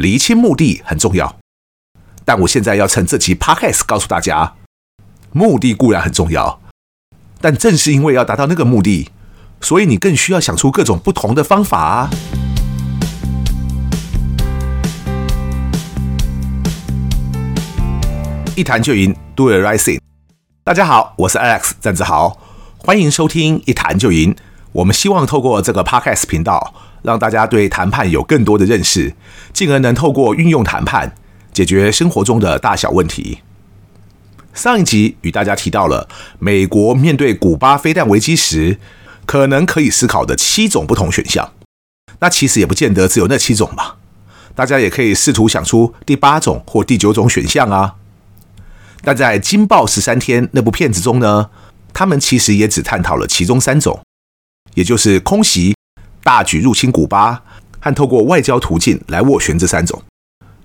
厘清目的很重要。但我现在要趁这期 Podcast 告诉大家，目的固然很重要，但正是因为要达到那个目的，所以你更需要想出各种不同的方法。一谈就赢，Do it right thing。大家好，我是 Alex 郑志豪，欢迎收听一谈就赢。我们希望透过这个 Podcast 频道，让大家对谈判有更多的认识，进而能透过运用谈判解决生活中的大小问题。上一集与大家提到了美国面对古巴飞弹危机时，可能可以思考的七种不同选项。那其实也不见得只有那七种嘛，大家也可以试图想出第八种或第九种选项啊。但在《惊爆十三天》那部片子中呢，他们其实也只探讨了其中三种，也就是空袭、大举入侵古巴和透过外交途径来斡旋这三种。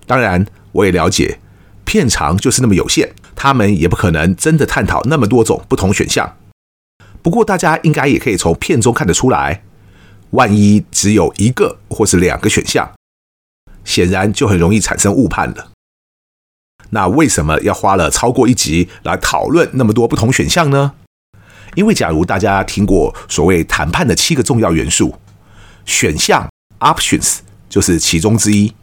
当然，我也了解片长就是那么有限，他们也不可能真的探讨那么多种不同选项。不过，大家应该也可以从片中看得出来，万一只有一个或是两个选项，显然就很容易产生误判了。那为什么要花了超过一集来讨论那么多不同选项呢？因为假如大家听过所谓谈判的七个重要元素，选项 options 就是其中之一。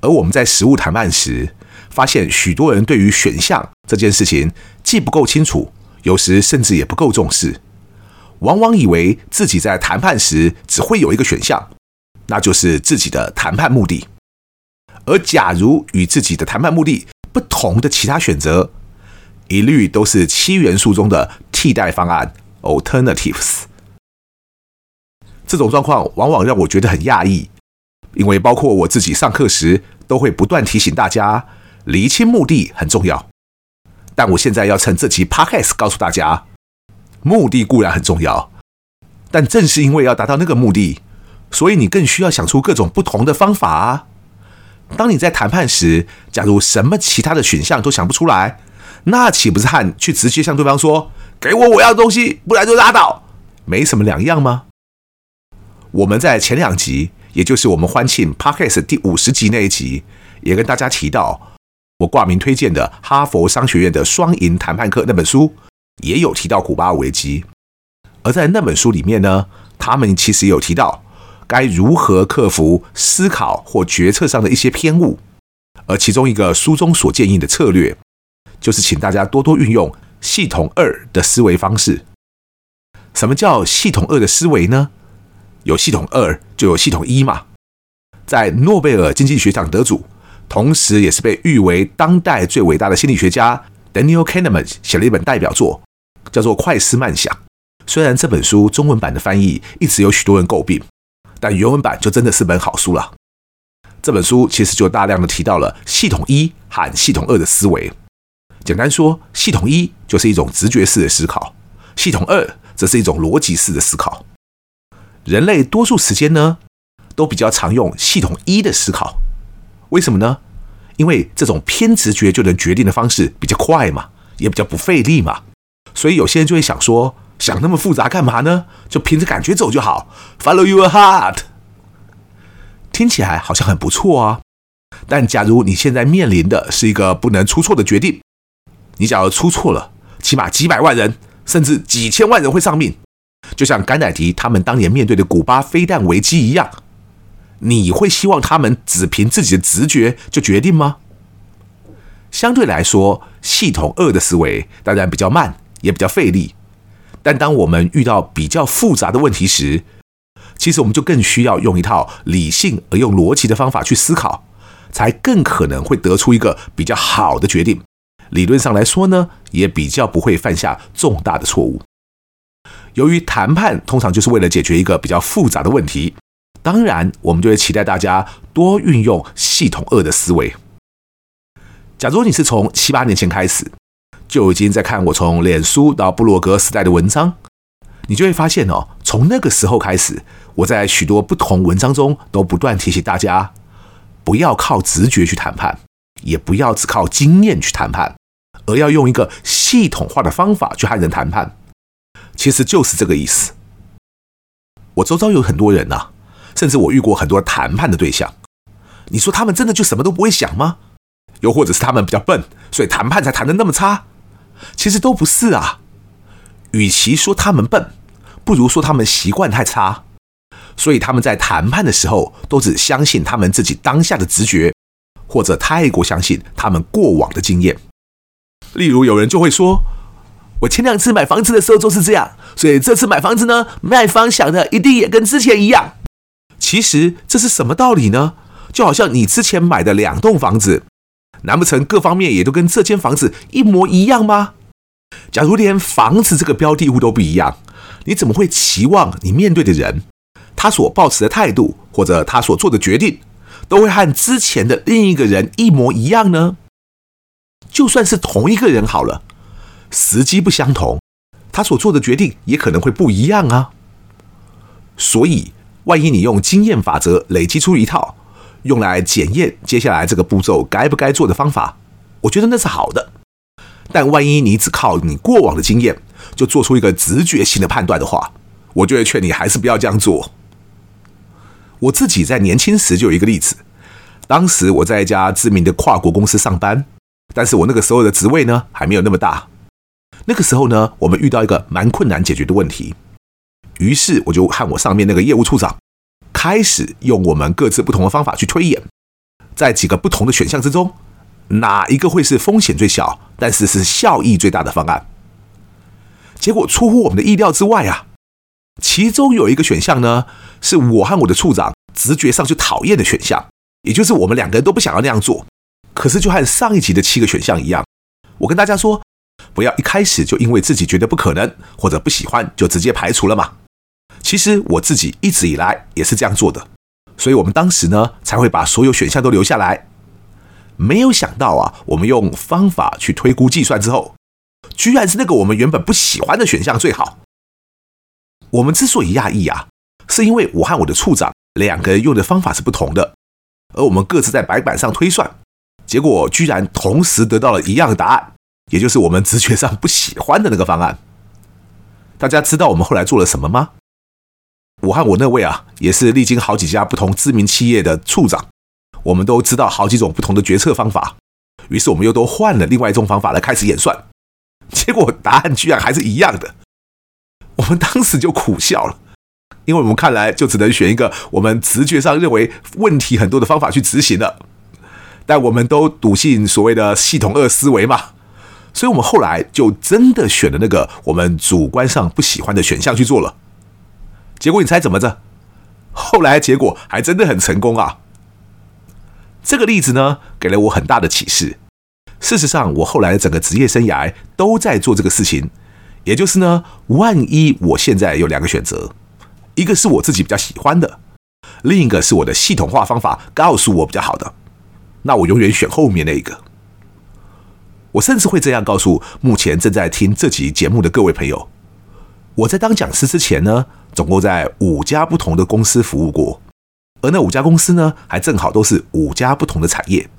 而我们在实务谈判时，发现许多人对于选项这件事情既不够清楚，有时甚至也不够重视，往往以为自己在谈判时只会有一个选项，那就是自己的谈判目的。而假如与自己的谈判目的不同的其他选择，一律都是七元素中的替代方案 （alternatives）。这种状况往往让我觉得很讶异，因为包括我自己上课时都会不断提醒大家，厘清目的很重要。但我现在要趁这期 Podcast 告诉大家，目的固然很重要，但正是因为要达到那个目的，所以你更需要想出各种不同的方法啊。当你在谈判时，假如什么其他的选项都想不出来，那岂不是和去直接向对方说“给我我要的东西，不然就拉倒”，没什么两样吗？我们在前两集，也就是我们欢庆 Podcast 第五十集那一集，也跟大家提到，我挂名推荐的哈佛商学院的双赢谈判课那本书，也有提到古巴危机。而在那本书里面呢，他们其实有提到。该如何克服思考或决策上的一些偏误？而其中一个书中所建议的策略，就是请大家多多运用系统二的思维方式。什么叫系统二的思维呢？有系统二就有系统一嘛。在诺贝尔经济学奖得主，同时也是被誉为当代最伟大的心理学家 Daniel Kahneman 写了一本代表作，叫做《快思慢想》。虽然这本书中文版的翻译一直有许多人诟病。但原文版就真的是本好书了。这本书其实就大量的提到了系统一和系统二的思维。简单说，系统一就是一种直觉式的思考，系统二则是一种逻辑式的思考。人类多数时间呢，都比较常用系统一的思考。为什么呢？因为这种偏直觉就能决定的方式比较快嘛，也比较不费力嘛。所以有些人就会想说。想那么复杂干嘛呢？就凭着感觉走就好，Follow your heart。听起来好像很不错啊。但假如你现在面临的是一个不能出错的决定，你假如出错了，起码几百万人甚至几千万人会丧命，就像甘乃迪他们当年面对的古巴飞弹危机一样，你会希望他们只凭自己的直觉就决定吗？相对来说，系统二的思维当然比较慢，也比较费力。但当我们遇到比较复杂的问题时，其实我们就更需要用一套理性而用逻辑的方法去思考，才更可能会得出一个比较好的决定。理论上来说呢，也比较不会犯下重大的错误。由于谈判通常就是为了解决一个比较复杂的问题，当然我们就会期待大家多运用系统二的思维。假如你是从七八年前开始，就已经在看我从脸书到布洛格时代的文章，你就会发现哦，从那个时候开始，我在许多不同文章中都不断提醒大家，不要靠直觉去谈判，也不要只靠经验去谈判，而要用一个系统化的方法去和人谈判。其实就是这个意思。我周遭有很多人呐，甚至我遇过很多谈判的对象，你说他们真的就什么都不会想吗？又或者是他们比较笨，所以谈判才谈得那么差？其实都不是啊。与其说他们笨，不如说他们习惯太差，所以他们在谈判的时候都只相信他们自己当下的直觉，或者太过相信他们过往的经验。例如，有人就会说：“我前两次买房子的时候就是这样，所以这次买房子呢，卖方想的一定也跟之前一样。”其实这是什么道理呢？就好像你之前买的两栋房子，难不成各方面也都跟这间房子一模一样吗？假如连房子这个标的物都不一样，你怎么会期望你面对的人，他所抱持的态度或者他所做的决定，都会和之前的另一个人一模一样呢？就算是同一个人好了，时机不相同，他所做的决定也可能会不一样啊。所以，万一你用经验法则累积出一套，用来检验接下来这个步骤该不该做的方法，我觉得那是好的。但万一你只靠你过往的经验就做出一个直觉性的判断的话，我就会劝你还是不要这样做。我自己在年轻时就有一个例子，当时我在一家知名的跨国公司上班，但是我那个时候的职位呢还没有那么大。那个时候呢，我们遇到一个蛮困难解决的问题，于是我就和我上面那个业务处长。开始用我们各自不同的方法去推演，在几个不同的选项之中，哪一个会是风险最小，但是是效益最大的方案？结果出乎我们的意料之外啊！其中有一个选项呢，是我和我的处长直觉上就讨厌的选项，也就是我们两个人都不想要那样做。可是就和上一集的七个选项一样，我跟大家说，不要一开始就因为自己觉得不可能或者不喜欢，就直接排除了嘛。其实我自己一直以来也是这样做的，所以我们当时呢才会把所有选项都留下来。没有想到啊，我们用方法去推估计算之后，居然是那个我们原本不喜欢的选项最好。我们之所以讶异啊，是因为我和我的处长两个人用的方法是不同的，而我们各自在白板上推算，结果居然同时得到了一样的答案，也就是我们直觉上不喜欢的那个方案。大家知道我们后来做了什么吗？我和我那位啊，也是历经好几家不同知名企业的处长，我们都知道好几种不同的决策方法，于是我们又都换了另外一种方法来开始演算，结果答案居然还是一样的。我们当时就苦笑了，因为我们看来就只能选一个我们直觉上认为问题很多的方法去执行了，但我们都笃信所谓的系统二思维嘛，所以我们后来就真的选了那个我们主观上不喜欢的选项去做了。结果你猜怎么着？后来结果还真的很成功啊！这个例子呢，给了我很大的启示。事实上，我后来整个职业生涯都在做这个事情。也就是呢，万一我现在有两个选择，一个是我自己比较喜欢的，另一个是我的系统化方法告诉我比较好的，那我永远选后面那一个。我甚至会这样告诉目前正在听这集节目的各位朋友。我在当讲师之前呢，总共在五家不同的公司服务过，而那五家公司呢，还正好都是五家不同的产业，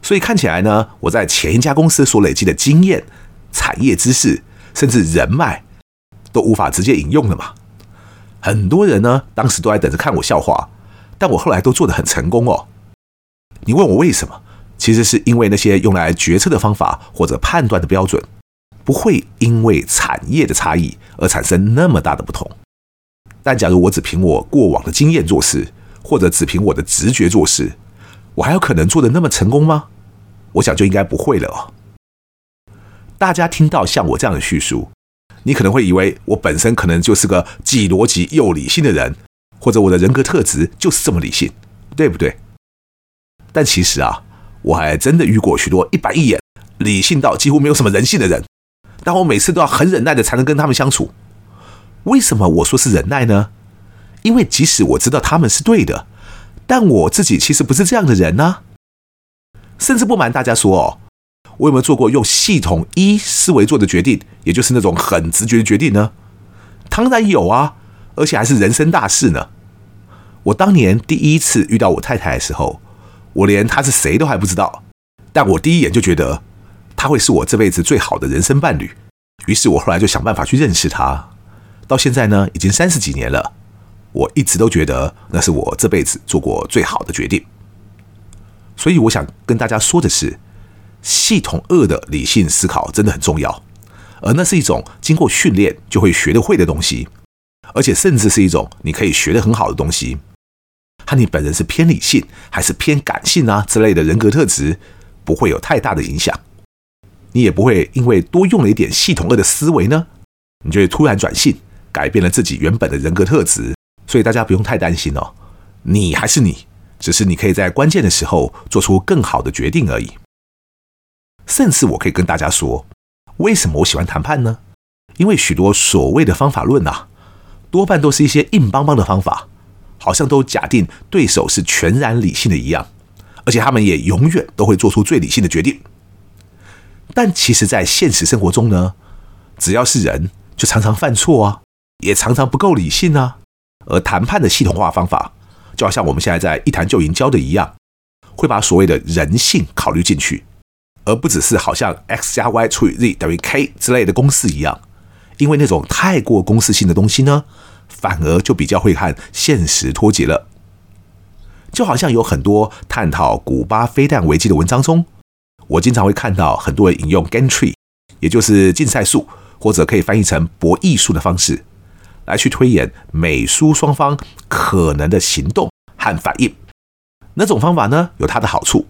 所以看起来呢，我在前一家公司所累积的经验、产业知识，甚至人脉，都无法直接引用了嘛。很多人呢，当时都在等着看我笑话，但我后来都做得很成功哦。你问我为什么？其实是因为那些用来决策的方法或者判断的标准。不会因为产业的差异而产生那么大的不同，但假如我只凭我过往的经验做事，或者只凭我的直觉做事，我还有可能做得那么成功吗？我想就应该不会了哦。大家听到像我这样的叙述，你可能会以为我本身可能就是个既逻辑又理性的人，或者我的人格特质就是这么理性，对不对？但其实啊，我还真的遇过许多一板一眼、理性到几乎没有什么人性的人。但我每次都要很忍耐的才能跟他们相处。为什么我说是忍耐呢？因为即使我知道他们是对的，但我自己其实不是这样的人呢。甚至不瞒大家说哦，我有没有做过用系统一思维做的决定，也就是那种很直觉的决定呢？当然有啊，而且还是人生大事呢。我当年第一次遇到我太太的时候，我连他是谁都还不知道，但我第一眼就觉得。他会是我这辈子最好的人生伴侣，于是我后来就想办法去认识他。到现在呢，已经三十几年了，我一直都觉得那是我这辈子做过最好的决定。所以我想跟大家说的是，系统二的理性思考真的很重要，而那是一种经过训练就会学得会的东西，而且甚至是一种你可以学得很好的东西。和你本人是偏理性还是偏感性啊之类的人格特质不会有太大的影响，你也不会因为多用了一点系统二的思维呢，你就会突然转性，改变了自己原本的人格特质。所以大家不用太担心哦，你还是你，只是你可以在关键的时候做出更好的决定而已。甚至我可以跟大家说，为什么我喜欢谈判呢？因为许多所谓的方法论啊，多半都是一些硬邦邦的方法，好像都假定对手是全然理性的一样，而且他们也永远都会做出最理性的决定。但其实，在现实生活中呢，只要是人，就常常犯错啊，也常常不够理性啊。而谈判的系统化方法，就好像我们现在在一谈就赢教的一样，会把所谓的人性考虑进去。而不只是好像 x 加 y 除以 z 等于 k 之类的公式一样，因为那种太过公式性的东西呢，反而就比较会和现实脱节了。就好像有很多探讨古巴飞弹危机的文章中，我经常会看到很多人引用 game tree，也就是竞赛树，或者可以翻译成博弈树的方式，来去推演美苏双方可能的行动和反应。那种方法呢，有它的好处。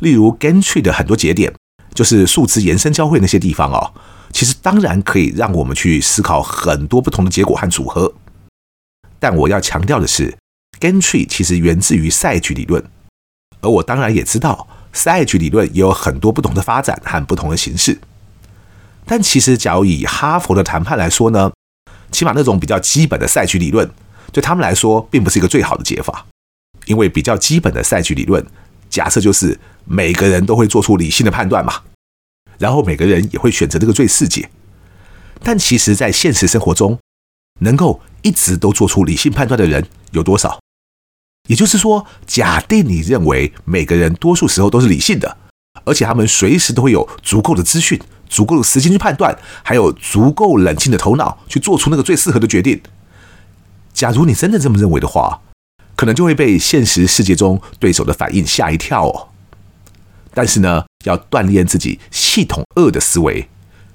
例如 game tree 的很多节点，就是树枝延伸交汇那些地方哦，其实当然可以让我们去思考很多不同的结果和组合。但我要强调的是，game tree 其实源自于赛局理论，而我当然也知道赛局理论也有很多不同的发展和不同的形式。但其实，假如以哈佛的谈判来说呢，起码那种比较基本的赛局理论，对他们来说并不是一个最好的解法，因为比较基本的赛局理论。假设就是每个人都会做出理性的判断嘛，然后每个人也会选择这个最适解。但其实，在现实生活中，能够一直都做出理性判断的人有多少？也就是说，假定你认为每个人多数时候都是理性的，而且他们随时都会有足够的资讯、足够的时间去判断，还有足够冷静的头脑去做出那个最适合的决定。假如你真的这么认为的话，可能就会被现实世界中对手的反应吓一跳哦。但是呢，要锻炼自己系统二的思维，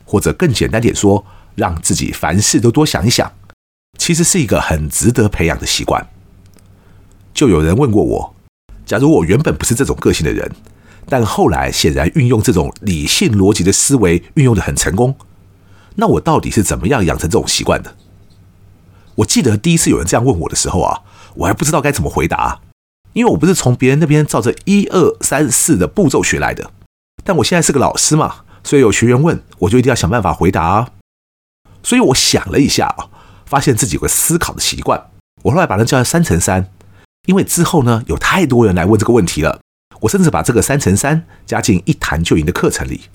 或者更简单点说，让自己凡事都多想一想，其实是一个很值得培养的习惯。就有人问过我，假如我原本不是这种个性的人，但后来显然运用这种理性逻辑的思维运用得很成功，那我到底是怎么样养成这种习惯的？我记得第一次有人这样问我的时候啊。我还不知道该怎么回答，因为我不是从别人那边照着一二三四的步骤学来的。但我现在是个老师嘛，所以有学员问，我就一定要想办法回答啊。所以我想了一下啊，发现自己有个思考的习惯。我后来把它叫三乘三，因为之后呢有太多人来问这个问题了，我甚至把这个三乘三加进一谈就赢的课程里。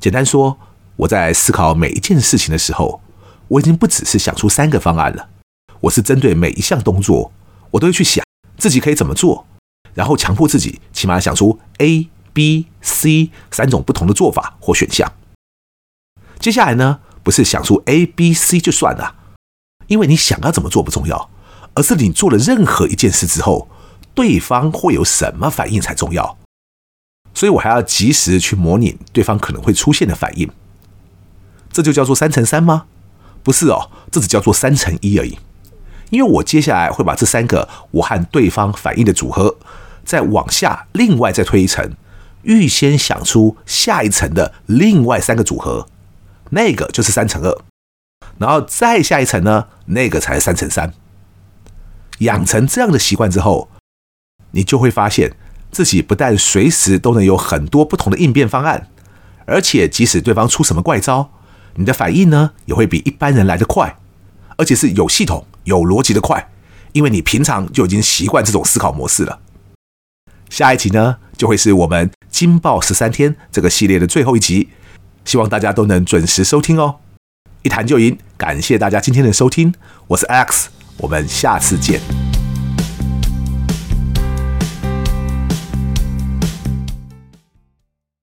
简单说，我在思考每一件事情的时候，我已经不只是想出三个方案了。我是针对每一项动作，我都会去想自己可以怎么做，然后强迫自己起码想出 A、B、C 三种不同的做法或选项。接下来呢，不是想出 A、B、C 就算了，因为你想要怎么做不重要，而是你做了任何一件事之后，对方会有什么反应才重要。所以我还要及时去模拟对方可能会出现的反应。这就叫做三乘三吗？不是哦，这只叫做三乘一而已。因为我接下来会把这三个我和对方反应的组合，再往下另外再推一层，预先想出下一层的另外三个组合，那个就是三乘二，然后再下一层呢，那个才是三乘三。养成这样的习惯之后，你就会发现自己不但随时都能有很多不同的应变方案，而且即使对方出什么怪招，你的反应呢也会比一般人来得快，而且是有系统。有逻辑的快，因为你平常就已经习惯这种思考模式了。下一集呢，就会是我们“金爆十三天”这个系列的最后一集，希望大家都能准时收听哦。一谈就赢，感谢大家今天的收听，我是 X，我们下次见。